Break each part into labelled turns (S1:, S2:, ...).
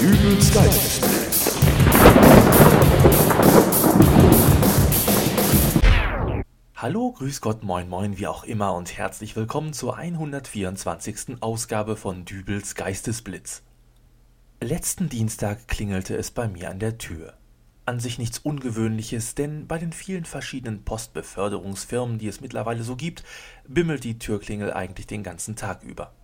S1: Dübels Geistesblitz.
S2: Hallo, grüß Gott, moin moin, wie auch immer und herzlich willkommen zur 124. Ausgabe von Dübels Geistesblitz. Letzten Dienstag klingelte es bei mir an der Tür. An sich nichts Ungewöhnliches, denn bei den vielen verschiedenen Postbeförderungsfirmen, die es mittlerweile so gibt, bimmelt die Türklingel eigentlich den ganzen Tag über.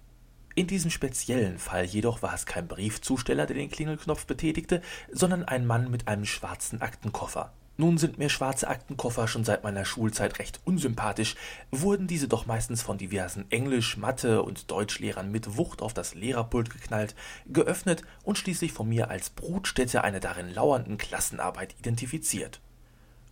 S2: In diesem speziellen Fall jedoch war es kein Briefzusteller, der den Klingelknopf betätigte, sondern ein Mann mit einem schwarzen Aktenkoffer. Nun sind mir schwarze Aktenkoffer schon seit meiner Schulzeit recht unsympathisch, wurden diese doch meistens von diversen Englisch-, Mathe- und Deutschlehrern mit Wucht auf das Lehrerpult geknallt, geöffnet und schließlich von mir als Brutstätte einer darin lauernden Klassenarbeit identifiziert.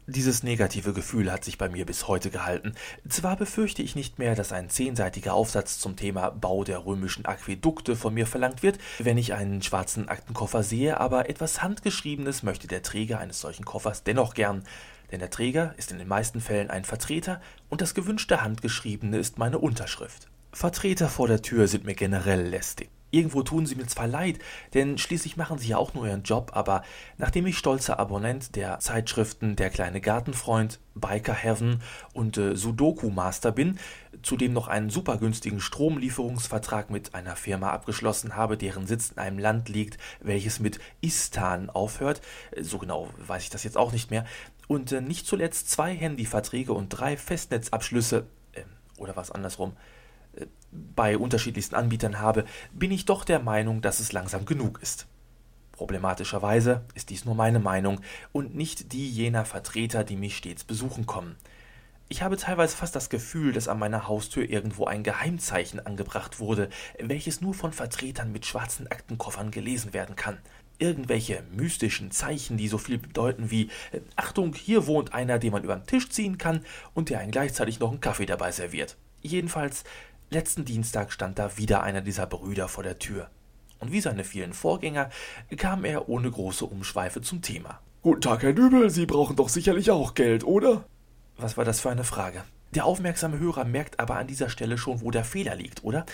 S2: Dieses negative Gefühl hat sich bei mir bis heute gehalten. Zwar befürchte ich nicht mehr, dass ein zehnseitiger Aufsatz zum Thema Bau der römischen Aquädukte von mir verlangt wird, wenn ich einen schwarzen Aktenkoffer sehe, aber etwas Handgeschriebenes möchte der Träger eines solchen Koffers dennoch gern, denn der Träger ist in den meisten Fällen ein Vertreter und das gewünschte Handgeschriebene ist meine Unterschrift. Vertreter vor der Tür sind mir generell lästig. Irgendwo tun sie mir zwar leid, denn schließlich machen sie ja auch nur ihren Job, aber nachdem ich stolzer Abonnent der Zeitschriften Der kleine Gartenfreund, Biker Heaven und äh, Sudoku Master bin, zudem noch einen super günstigen Stromlieferungsvertrag mit einer Firma abgeschlossen habe, deren Sitz in einem Land liegt, welches mit Istan aufhört, äh, so genau weiß ich das jetzt auch nicht mehr, und äh, nicht zuletzt zwei Handyverträge und drei Festnetzabschlüsse, äh, oder was andersrum, bei unterschiedlichsten Anbietern habe, bin ich doch der Meinung, dass es langsam genug ist. Problematischerweise ist dies nur meine Meinung und nicht die jener Vertreter, die mich stets besuchen kommen. Ich habe teilweise fast das Gefühl, dass an meiner Haustür irgendwo ein Geheimzeichen angebracht wurde, welches nur von Vertretern mit schwarzen Aktenkoffern gelesen werden kann. Irgendwelche mystischen Zeichen, die so viel bedeuten wie Achtung, hier wohnt einer, den man über den Tisch ziehen kann und der einen gleichzeitig noch einen Kaffee dabei serviert. Jedenfalls Letzten Dienstag stand da wieder einer dieser Brüder vor der Tür. Und wie seine vielen Vorgänger kam er ohne große Umschweife zum Thema.
S1: Guten Tag, Herr Dübel, Sie brauchen doch sicherlich auch Geld, oder?
S2: Was war das für eine Frage? Der aufmerksame Hörer merkt aber an dieser Stelle schon, wo der Fehler liegt, oder?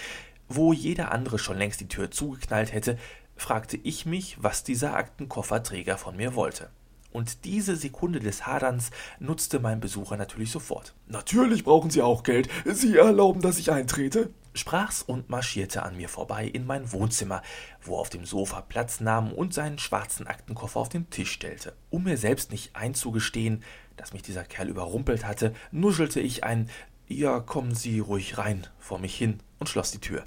S2: Wo jeder andere schon längst die Tür zugeknallt hätte, fragte ich mich, was dieser Aktenkofferträger von mir wollte. Und diese Sekunde des Haderns nutzte mein Besucher natürlich sofort.
S1: Natürlich brauchen Sie auch Geld. Sie erlauben, dass ich eintrete?
S2: sprach's und marschierte an mir vorbei in mein Wohnzimmer, wo er auf dem Sofa Platz nahm und seinen schwarzen Aktenkoffer auf den Tisch stellte. Um mir selbst nicht einzugestehen, dass mich dieser Kerl überrumpelt hatte, nuschelte ich ein Ja, kommen Sie ruhig rein vor mich hin und schloss die Tür.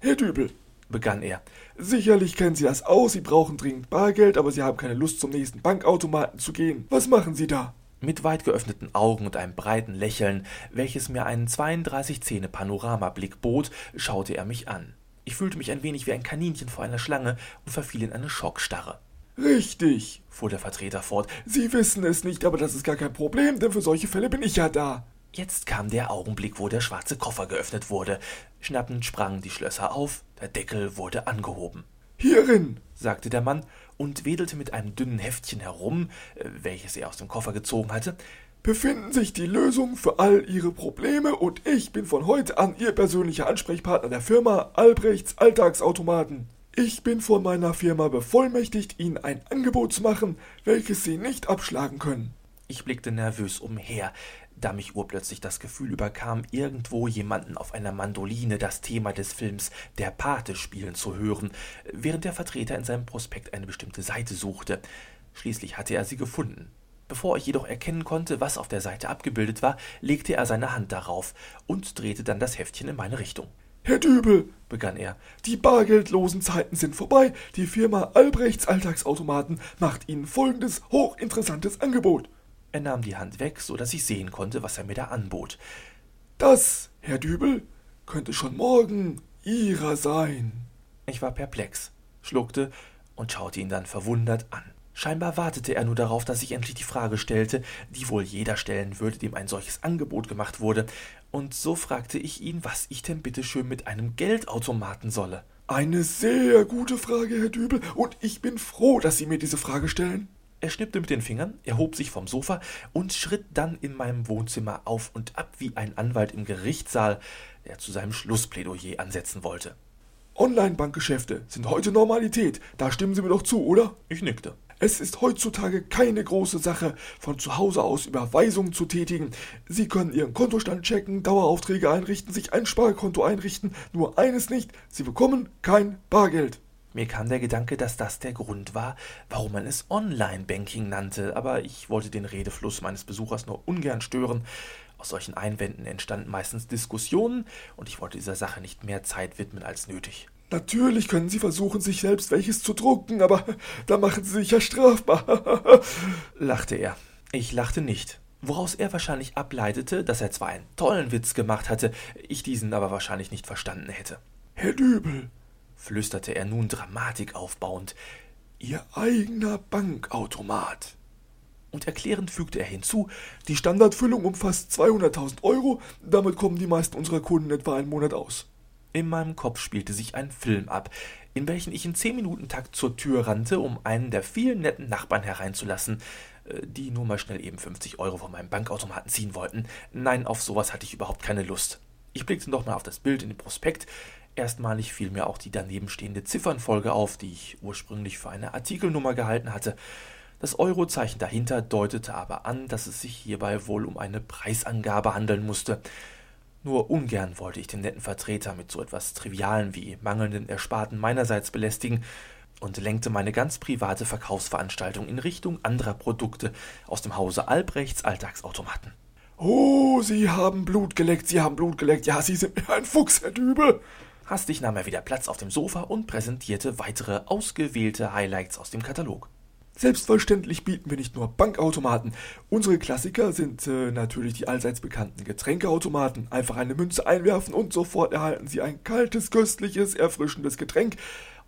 S1: Herr Dübel,
S2: begann er.
S1: Sicherlich kennen Sie das aus, Sie brauchen dringend Bargeld, aber Sie haben keine Lust, zum nächsten Bankautomaten zu gehen. Was machen Sie da?
S2: Mit weit geöffneten Augen und einem breiten Lächeln, welches mir einen 32 Zähne Panoramablick bot, schaute er mich an. Ich fühlte mich ein wenig wie ein Kaninchen vor einer Schlange und verfiel in eine Schockstarre.
S1: Richtig, fuhr der Vertreter fort. Sie wissen es nicht, aber das ist gar kein Problem, denn für solche Fälle bin ich ja da.
S2: Jetzt kam der Augenblick, wo der schwarze Koffer geöffnet wurde. Schnappend sprangen die Schlösser auf, der Deckel wurde angehoben.
S1: Hierin,
S2: sagte der Mann und wedelte mit einem dünnen Heftchen herum, äh, welches er aus dem Koffer gezogen hatte,
S1: befinden sich die Lösungen für all Ihre Probleme und ich bin von heute an Ihr persönlicher Ansprechpartner der Firma Albrechts Alltagsautomaten. Ich bin von meiner Firma bevollmächtigt, Ihnen ein Angebot zu machen, welches Sie nicht abschlagen können.
S2: Ich blickte nervös umher da mich urplötzlich das Gefühl überkam, irgendwo jemanden auf einer Mandoline das Thema des Films Der Pate spielen zu hören, während der Vertreter in seinem Prospekt eine bestimmte Seite suchte. Schließlich hatte er sie gefunden. Bevor ich jedoch erkennen konnte, was auf der Seite abgebildet war, legte er seine Hand darauf und drehte dann das Heftchen in meine Richtung.
S1: Herr Dübel, begann er, die bargeldlosen Zeiten sind vorbei. Die Firma Albrechts Alltagsautomaten macht Ihnen folgendes hochinteressantes Angebot.
S2: Er nahm die Hand weg, so dass ich sehen konnte, was er mir da anbot.
S1: Das, Herr Dübel, könnte schon morgen Ihrer sein.
S2: Ich war perplex, schluckte und schaute ihn dann verwundert an. Scheinbar wartete er nur darauf, dass ich endlich die Frage stellte, die wohl jeder stellen würde, dem ein solches Angebot gemacht wurde, und so fragte ich ihn, was ich denn bitte schön mit einem Geldautomaten solle.
S1: Eine sehr gute Frage, Herr Dübel, und ich bin froh, dass Sie mir diese Frage stellen.
S2: Er schnippte mit den Fingern, erhob sich vom Sofa und schritt dann in meinem Wohnzimmer auf und ab wie ein Anwalt im Gerichtssaal, der zu seinem Schlussplädoyer ansetzen wollte.
S1: Online-Bankgeschäfte sind heute Normalität. Da stimmen Sie mir doch zu, oder?
S2: Ich nickte.
S1: Es ist heutzutage keine große Sache, von zu Hause aus Überweisungen zu tätigen. Sie können Ihren Kontostand checken, Daueraufträge einrichten, sich ein Sparkonto einrichten. Nur eines nicht, Sie bekommen kein Bargeld.
S2: Mir kam der Gedanke, dass das der Grund war, warum man es Online-Banking nannte, aber ich wollte den Redefluss meines Besuchers nur ungern stören. Aus solchen Einwänden entstanden meistens Diskussionen, und ich wollte dieser Sache nicht mehr Zeit widmen als nötig.
S1: Natürlich können Sie versuchen, sich selbst welches zu drucken, aber da machen Sie sich ja strafbar,
S2: lachte er. Ich lachte nicht, woraus er wahrscheinlich ableitete, dass er zwar einen tollen Witz gemacht hatte, ich diesen aber wahrscheinlich nicht verstanden hätte.
S1: Herr Dübel,
S2: flüsterte er nun Dramatik aufbauend,
S1: Ihr eigener Bankautomat.
S2: Und erklärend fügte er hinzu,
S1: die Standardfüllung umfasst 200.000 Euro, damit kommen die meisten unserer Kunden etwa einen Monat aus.
S2: In meinem Kopf spielte sich ein Film ab, in welchen ich in zehn Minuten Takt zur Tür rannte, um einen der vielen netten Nachbarn hereinzulassen, äh, die nur mal schnell eben 50 Euro von meinem Bankautomaten ziehen wollten. Nein, auf sowas hatte ich überhaupt keine Lust. Ich blickte doch mal auf das Bild in dem Prospekt. Erstmalig fiel mir auch die daneben stehende Ziffernfolge auf, die ich ursprünglich für eine Artikelnummer gehalten hatte. Das Eurozeichen dahinter deutete aber an, dass es sich hierbei wohl um eine Preisangabe handeln musste. Nur ungern wollte ich den netten Vertreter mit so etwas Trivialen wie mangelnden Ersparten meinerseits belästigen und lenkte meine ganz private Verkaufsveranstaltung in Richtung anderer Produkte aus dem Hause Albrechts Alltagsautomaten.
S1: Oh, Sie haben Blut geleckt, Sie haben Blut geleckt. Ja, Sie sind mir ein Fuchs, Herr Dübel.
S2: Hastig nahm er wieder Platz auf dem Sofa und präsentierte weitere ausgewählte Highlights aus dem Katalog.
S1: Selbstverständlich bieten wir nicht nur Bankautomaten. Unsere Klassiker sind äh, natürlich die allseits bekannten Getränkeautomaten. Einfach eine Münze einwerfen und sofort erhalten Sie ein kaltes, köstliches, erfrischendes Getränk.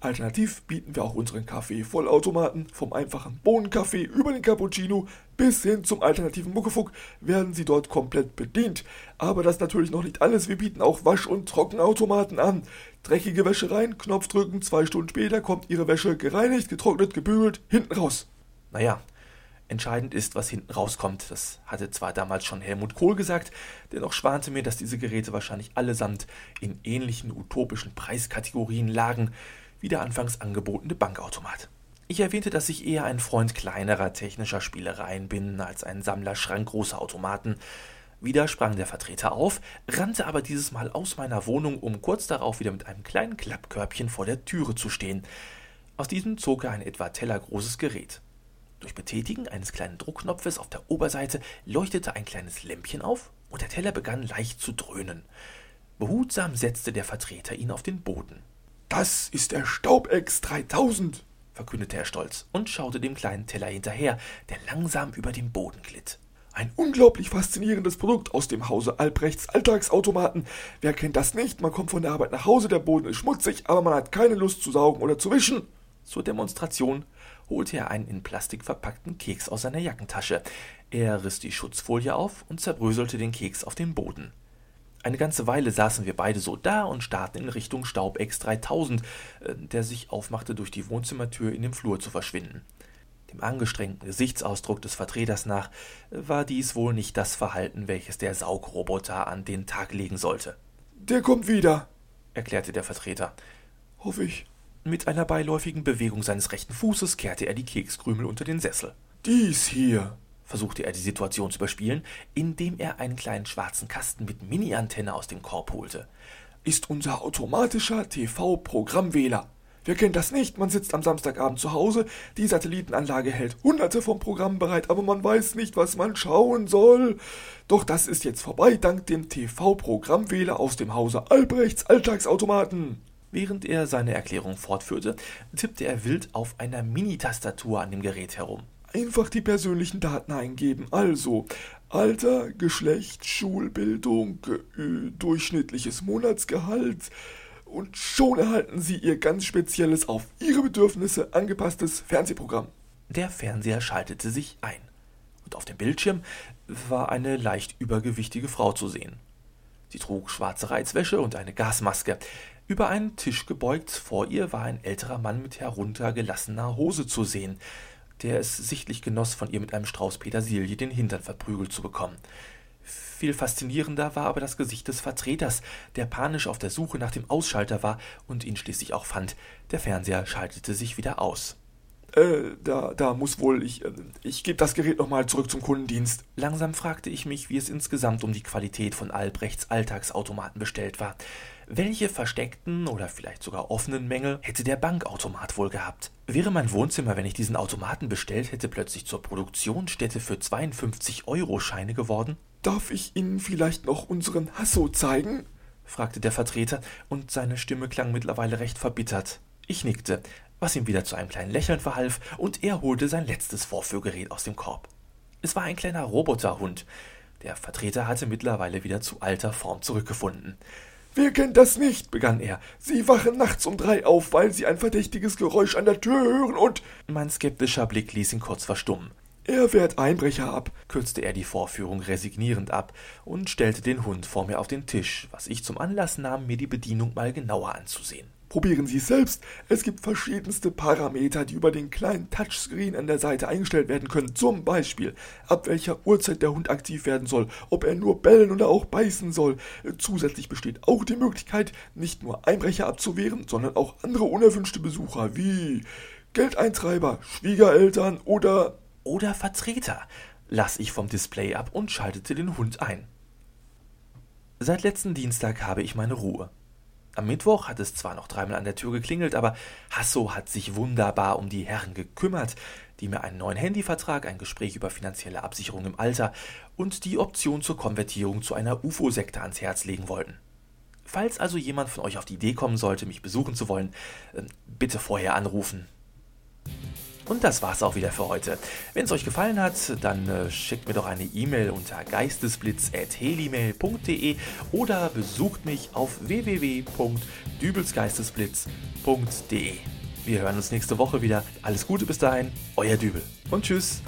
S1: Alternativ bieten wir auch unseren Kaffee-Vollautomaten. Vom einfachen Bohnenkaffee über den Cappuccino bis hin zum alternativen Muckefuck werden Sie dort komplett bedient. Aber das ist natürlich noch nicht alles. Wir bieten auch Wasch- und Trockenautomaten an. Dreckige Wäsche rein, Knopf drücken, zwei Stunden später kommt Ihre Wäsche gereinigt, getrocknet, gebügelt, hinten raus.
S2: Naja, Entscheidend ist, was hinten rauskommt. Das hatte zwar damals schon Helmut Kohl gesagt, dennoch schwante mir, dass diese Geräte wahrscheinlich allesamt in ähnlichen utopischen Preiskategorien lagen wie der anfangs angebotene Bankautomat. Ich erwähnte, dass ich eher ein Freund kleinerer technischer Spielereien bin als ein Sammler schrankgroßer Automaten. Wieder sprang der Vertreter auf, rannte aber dieses Mal aus meiner Wohnung, um kurz darauf wieder mit einem kleinen Klappkörbchen vor der Türe zu stehen. Aus diesem zog er ein etwa tellergroßes Gerät. Durch Betätigen eines kleinen Druckknopfes auf der Oberseite leuchtete ein kleines Lämpchen auf und der Teller begann leicht zu dröhnen. Behutsam setzte der Vertreter ihn auf den Boden.
S1: Das ist der Staubex 3000,
S2: verkündete er stolz und schaute dem kleinen Teller hinterher, der langsam über den Boden glitt.
S1: Ein unglaublich faszinierendes Produkt aus dem Hause Albrechts Alltagsautomaten. Wer kennt das nicht? Man kommt von der Arbeit nach Hause, der Boden ist schmutzig, aber man hat keine Lust zu saugen oder zu wischen.
S2: Zur Demonstration holte er einen in Plastik verpackten Keks aus seiner Jackentasche. Er riss die Schutzfolie auf und zerbröselte den Keks auf den Boden. Eine ganze Weile saßen wir beide so da und starrten in Richtung Staubex 3000, äh, der sich aufmachte, durch die Wohnzimmertür in dem Flur zu verschwinden. Dem angestrengten Gesichtsausdruck des Vertreters nach äh, war dies wohl nicht das Verhalten, welches der Saugroboter an den Tag legen sollte.
S1: Der kommt wieder,
S2: erklärte der Vertreter.
S1: Hoffe ich.
S2: Mit einer beiläufigen Bewegung seines rechten Fußes kehrte er die Kekskrümel unter den Sessel.
S1: Dies hier,
S2: versuchte er die Situation zu überspielen, indem er einen kleinen schwarzen Kasten mit Mini-Antenne aus dem Korb holte.
S1: Ist unser automatischer TV-Programmwähler. Wer kennt das nicht? Man sitzt am Samstagabend zu Hause, die Satellitenanlage hält hunderte von Programmen bereit, aber man weiß nicht, was man schauen soll. Doch das ist jetzt vorbei dank dem TV-Programmwähler aus dem Hause Albrechts Alltagsautomaten.
S2: Während er seine Erklärung fortführte, tippte er wild auf einer Mini-Tastatur an dem Gerät herum.
S1: Einfach die persönlichen Daten eingeben. Also Alter, Geschlecht, Schulbildung, äh, durchschnittliches Monatsgehalt. Und schon erhalten Sie Ihr ganz spezielles, auf Ihre Bedürfnisse angepasstes Fernsehprogramm.
S2: Der Fernseher schaltete sich ein. Und auf dem Bildschirm war eine leicht übergewichtige Frau zu sehen. Sie trug schwarze Reizwäsche und eine Gasmaske. Über einen Tisch gebeugt vor ihr war ein älterer Mann mit heruntergelassener Hose zu sehen der es sichtlich genoss, von ihr mit einem Strauß Petersilie den Hintern verprügelt zu bekommen. Viel faszinierender war aber das Gesicht des Vertreters, der panisch auf der Suche nach dem Ausschalter war und ihn schließlich auch fand. Der Fernseher schaltete sich wieder aus.
S1: Äh, da, da muss wohl ich. Äh, ich gebe das Gerät nochmal zurück zum Kundendienst.
S2: Langsam fragte ich mich, wie es insgesamt um die Qualität von Albrechts Alltagsautomaten bestellt war. Welche versteckten oder vielleicht sogar offenen Mängel hätte der Bankautomat wohl gehabt? Wäre mein Wohnzimmer, wenn ich diesen Automaten bestellt hätte, plötzlich zur Produktionsstätte für 52-Euro-Scheine geworden?
S1: Darf ich Ihnen vielleicht noch unseren Hasso zeigen?
S2: fragte der Vertreter, und seine Stimme klang mittlerweile recht verbittert. Ich nickte, was ihm wieder zu einem kleinen Lächeln verhalf, und er holte sein letztes Vorführgerät aus dem Korb. Es war ein kleiner Roboterhund. Der Vertreter hatte mittlerweile wieder zu alter Form zurückgefunden.
S1: Wer kennt das nicht? begann er. Sie wachen nachts um drei auf, weil Sie ein verdächtiges Geräusch an der Tür hören und.
S2: Mein skeptischer Blick ließ ihn kurz verstummen.
S1: Er wehrt Einbrecher ab,
S2: kürzte er die Vorführung resignierend ab und stellte den Hund vor mir auf den Tisch, was ich zum Anlass nahm, mir die Bedienung mal genauer anzusehen.
S1: Probieren Sie es selbst. Es gibt verschiedenste Parameter, die über den kleinen Touchscreen an der Seite eingestellt werden können. Zum Beispiel, ab welcher Uhrzeit der Hund aktiv werden soll, ob er nur bellen oder auch beißen soll. Zusätzlich besteht auch die Möglichkeit, nicht nur Einbrecher abzuwehren, sondern auch andere unerwünschte Besucher wie Geldeintreiber, Schwiegereltern oder
S2: oder Vertreter, las ich vom Display ab und schaltete den Hund ein. Seit letzten Dienstag habe ich meine Ruhe. Am Mittwoch hat es zwar noch dreimal an der Tür geklingelt, aber Hasso hat sich wunderbar um die Herren gekümmert, die mir einen neuen Handyvertrag, ein Gespräch über finanzielle Absicherung im Alter und die Option zur Konvertierung zu einer UFO-Sekte ans Herz legen wollten. Falls also jemand von euch auf die Idee kommen sollte, mich besuchen zu wollen, äh, bitte vorher anrufen. Und das war's auch wieder für heute. Wenn es euch gefallen hat, dann äh, schickt mir doch eine E-Mail unter geistesblitz.helimail.de oder besucht mich auf www.dübelsgeistesblitz.de. Wir hören uns nächste Woche wieder. Alles Gute bis dahin, euer Dübel und tschüss.